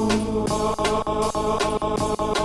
Oh, oh.